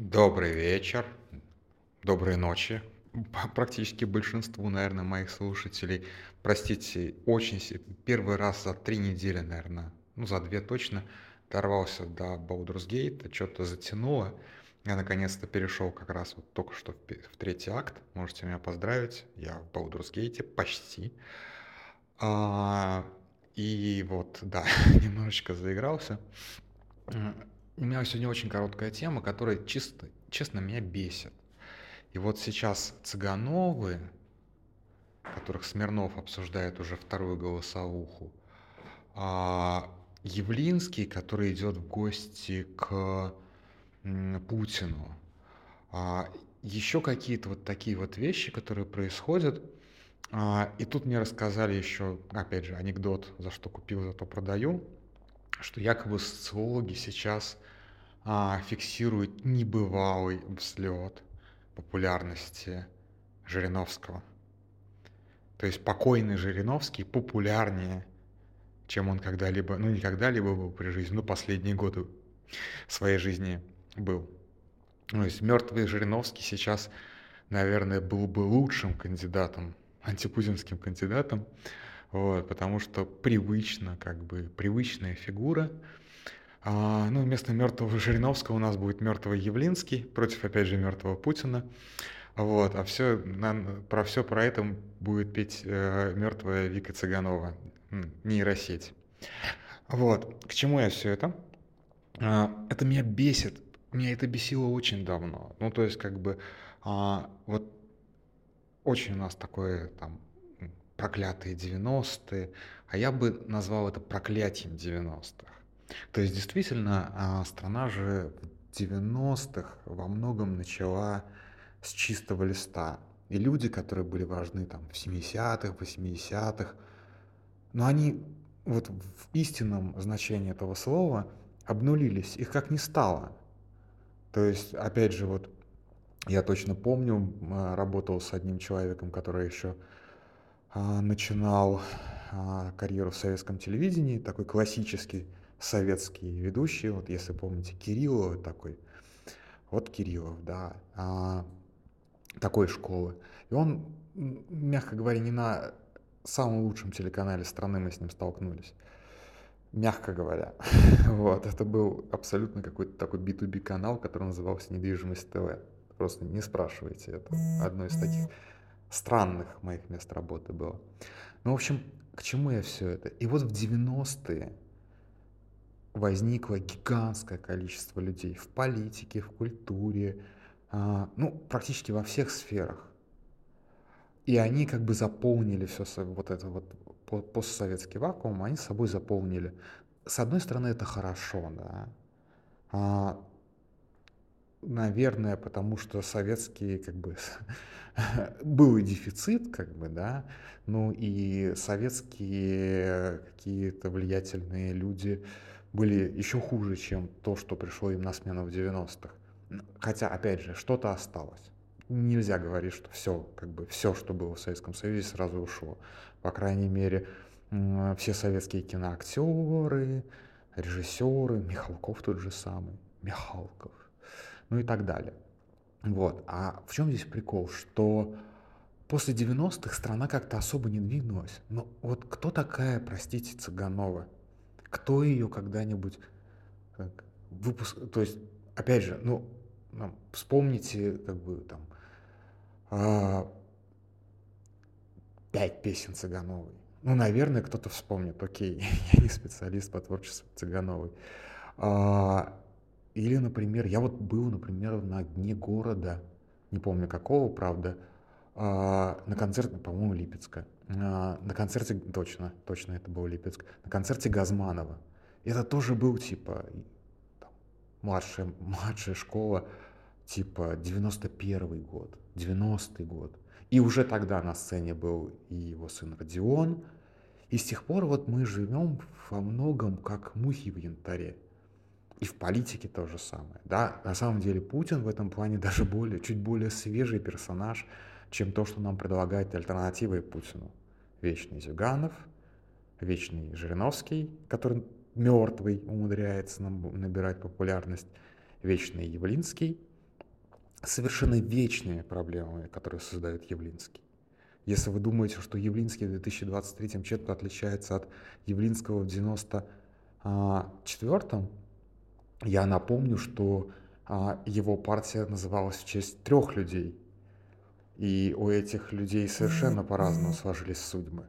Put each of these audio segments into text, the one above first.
Добрый вечер, доброй ночи. Практически большинству, наверное, моих слушателей. Простите, очень первый раз за три недели, наверное, ну за две точно, дорвался до Baldur's Gate, что-то затянуло. Я наконец-то перешел как раз вот только что в, третий акт. Можете меня поздравить. Я в Baldur's Gate почти. А, и вот, да, немножечко заигрался. У меня сегодня очень короткая тема, которая чисто, честно меня бесит. И вот сейчас Цыгановы, которых Смирнов обсуждает уже вторую голосовуху, а Явлинский, который идет в гости к Путину, а еще какие-то вот такие вот вещи, которые происходят. А, и тут мне рассказали еще, опять же, анекдот, за что купил, за то продаю, что якобы социологи сейчас а, фиксируют небывалый взлет популярности Жириновского. То есть покойный Жириновский популярнее, чем он когда-либо, ну не когда-либо был при жизни, но последние годы своей жизни был. То есть мертвый Жириновский сейчас, наверное, был бы лучшим кандидатом, антипутинским кандидатом, вот, потому что привычно, как бы, привычная фигура. А, ну, вместо мертвого Жириновского у нас будет мертвый Явлинский против, опять же, мертвого Путина. Вот, а все, про все про это будет петь э, мертвая Вика Цыганова, нейросеть. Вот, к чему я все это? А, это меня бесит, меня это бесило очень давно. Ну, то есть, как бы, а, вот очень у нас такое там проклятые 90-е, а я бы назвал это проклятием 90-х. То есть действительно а, страна же в 90-х во многом начала с чистого листа. И люди, которые были важны там в 70-х, 80-х, но они вот в истинном значении этого слова обнулились, их как не стало. То есть, опять же, вот я точно помню, работал с одним человеком, который еще начинал а, карьеру в советском телевидении, такой классический советский ведущий, вот если помните, Кириллов такой, вот Кириллов, да, такой школы. И он, мягко говоря, не на самом лучшем телеканале страны мы с ним столкнулись. Мягко говоря. вот, это был абсолютно какой-то такой B2B канал, который назывался «Недвижимость ТВ». Просто не спрашивайте, это одно из таких странных моих мест работы было. Ну, в общем, к чему я все это? И вот в 90-е возникло гигантское количество людей в политике, в культуре, а, ну, практически во всех сферах. И они как бы заполнили все вот это вот постсоветский вакуум, они собой заполнили. С одной стороны, это хорошо, да. Наверное, потому что советские, как бы, был и дефицит, как бы, да, ну и советские какие-то влиятельные люди были еще хуже, чем то, что пришло им на смену в 90-х. Хотя, опять же, что-то осталось. Нельзя говорить, что все, как бы, все, что было в Советском Союзе, сразу ушло. По крайней мере, все советские киноактеры, режиссеры, Михалков тот же самый, Михалков, ну и так далее. Вот. А в чем здесь прикол? Что после 90-х страна как-то особо не двинулась. Но вот кто такая, простите, Цыганова? Кто ее когда-нибудь как, выпуск... То есть, опять же, ну, вспомните, как бы, там, а, пять песен Цыгановой. Ну, наверное, кто-то вспомнит. Окей, я не специалист по творчеству Цыгановой. А, или, например, я вот был, например, на дне города, не помню какого, правда, а, на концерте, по-моему, Липецка. А, на концерте, точно, точно это был Липецк, на концерте Газманова. Это тоже был, типа, там, младшая, младшая школа, типа, 91 год, 90-й год. И уже тогда на сцене был и его сын Родион. И с тех пор вот мы живем во многом как мухи в янтаре. И в политике то же самое. Да? На самом деле Путин в этом плане даже более, чуть более свежий персонаж, чем то, что нам предлагает альтернативой Путину. Вечный Зюганов, вечный Жириновский, который мертвый умудряется набирать популярность, вечный Явлинский, совершенно вечными проблемами, которые создает Явлинский. Если вы думаете, что Явлинский в 2023 чем-то отличается от Явлинского в 94 я напомню, что а, его партия называлась в честь трех людей. И у этих людей совершенно по-разному сложились судьбы.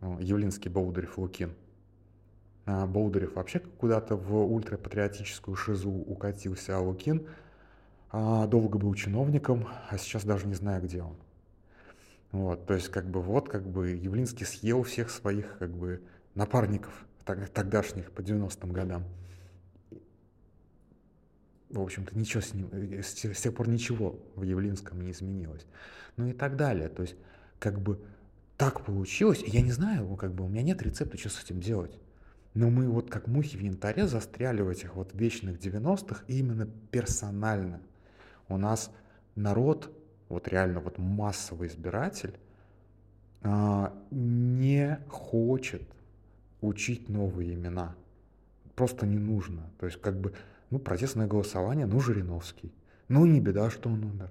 Ну, Явлинский, Болдырев, Лукин. А Болдырев вообще куда-то в ультрапатриотическую шизу укатился, а Лукин а, долго был чиновником, а сейчас даже не знаю, где он. Вот, то есть, как бы, вот, как бы, Явлинский съел всех своих, как бы, напарников тогдашних по 90-м годам. В общем-то, ничего с ним, э, с тех пор ничего в Явлинском не изменилось. Ну и так далее. То есть, как бы, так получилось, я не знаю, как бы, у меня нет рецепта, что с этим делать. Но мы вот как мухи в янтаре застряли в этих вот вечных 90-х именно персонально. У нас народ вот реально вот массовый избиратель, а, не хочет учить новые имена. Просто не нужно. То есть как бы, ну, протестное голосование, ну, Жириновский. Ну, не беда, что он умер.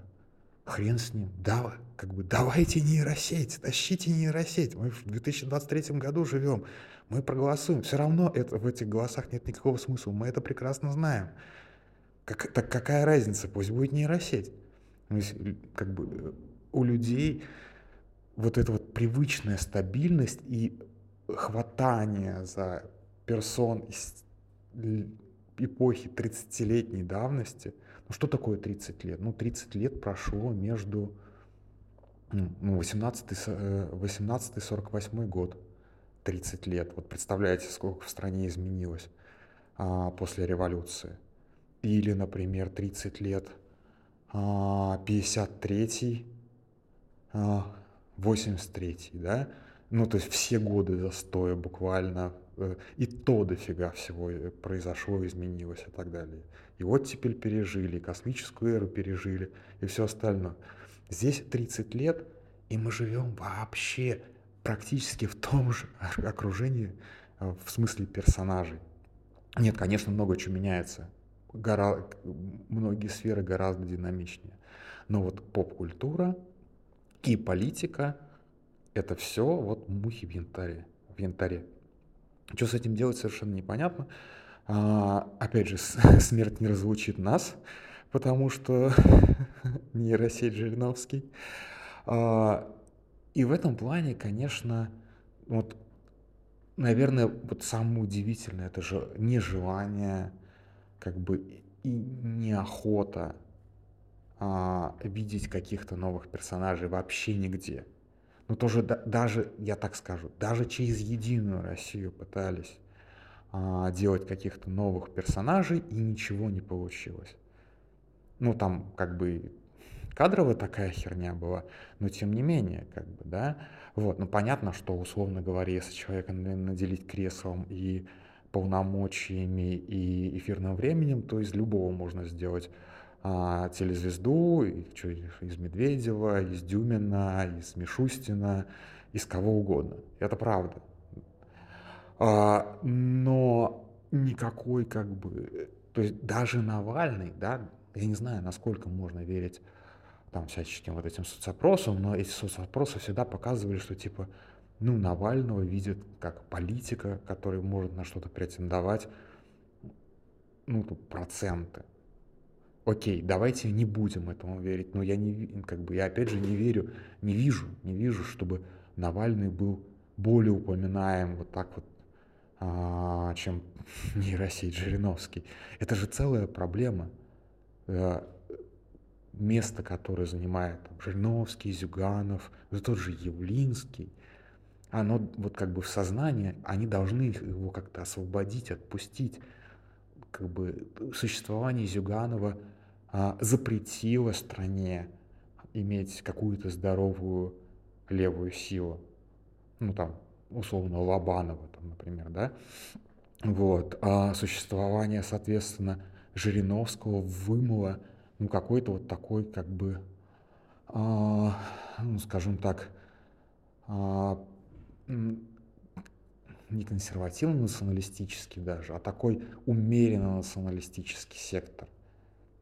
Хрен с ним. Да, как бы, давайте нейросеть, тащите нейросеть. Мы в 2023 году живем, мы проголосуем. Все равно это, в этих голосах нет никакого смысла, мы это прекрасно знаем. Как, так какая разница, пусть будет нейросеть. Ну, как бы у людей вот эта вот привычная стабильность и хватание за персон эпохи 30-летней давности. Ну что такое 30 лет? Ну 30 лет прошло между ну, 18-48 э, год. 30 лет. Вот представляете, сколько в стране изменилось а, после революции. Или, например, 30 лет 53 83 а, да, ну, то есть все годы застоя буквально, и то дофига всего э, произошло, изменилось и так далее. И вот теперь пережили, космическую эру пережили, и все остальное. Здесь 30 лет, и мы живем вообще практически в том же окружении, э, в смысле персонажей. Нет, конечно, много чего меняется гора... многие сферы гораздо динамичнее. Но вот поп-культура и политика — это все вот мухи в янтаре. В янтаре. Что с этим делать, совершенно непонятно. А, опять же, смерть не разлучит нас, потому что нейросеть Жириновский. А, и в этом плане, конечно, вот, наверное, вот самое удивительное, это же нежелание как бы и неохота а, видеть каких-то новых персонажей вообще нигде. Но тоже да, даже, я так скажу, даже через Единую Россию пытались а, делать каких-то новых персонажей, и ничего не получилось. Ну, там как бы кадровая такая херня была, но тем не менее, как бы, да. Вот, ну понятно, что, условно говоря, если человека наделить креслом и полномочиями и эфирным временем, то из любого можно сделать а, телезвезду, и, что, из Медведева, из Дюмина, из Мишустина, из кого угодно. Это правда. А, но никакой как бы, то есть даже Навальный, да, я не знаю, насколько можно верить там всяческим вот этим соцопросам, но эти соцопросы всегда показывали, что типа ну, Навального видят как политика, который может на что-то претендовать, ну, проценты. Окей, давайте не будем этому верить, но я не, как бы, я опять же не верю, не вижу, не вижу, чтобы Навальный был более упоминаем вот так вот, а, чем нейросеть Жириновский. Это же целая проблема. Э, место, которое занимает Жириновский, Зюганов, да тот же Явлинский, оно вот как бы в сознании, они должны его как-то освободить, отпустить. Как бы существование Зюганова а, запретило стране иметь какую-то здоровую левую силу. Ну там, условно, Лобанова, там, например, да. Вот. А существование, соответственно, Жириновского вымыло, ну, какой-то вот такой, как бы, а, ну, скажем так, а, не консервативно-националистический даже, а такой умеренно националистический сектор.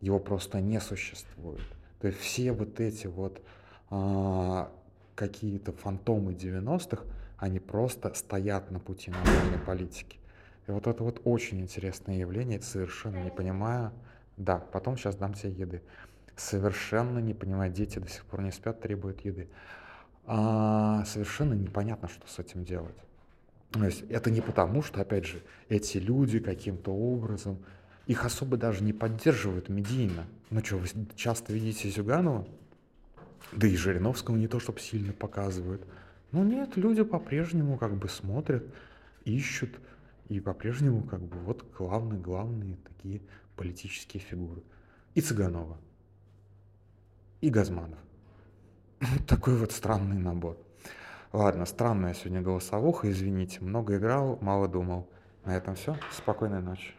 Его просто не существует. То есть все вот эти вот а, какие-то фантомы 90-х, они просто стоят на пути нормальной политики. И вот это вот очень интересное явление, совершенно не понимаю. Да, потом сейчас дам тебе еды. Совершенно не понимаю, дети до сих пор не спят, требуют еды. А, совершенно непонятно, что с этим делать. То есть это не потому, что, опять же, эти люди каким-то образом, их особо даже не поддерживают медийно. Ну что, вы часто видите Зюганова? Да и Жириновского не то, чтобы сильно показывают. Ну нет, люди по-прежнему как бы смотрят, ищут, и по-прежнему как бы вот главные-главные такие политические фигуры. И Цыганова, и Газманов. Такой вот странный набор. Ладно, странная сегодня голосовуха, извините. Много играл, мало думал. На этом все. Спокойной ночи.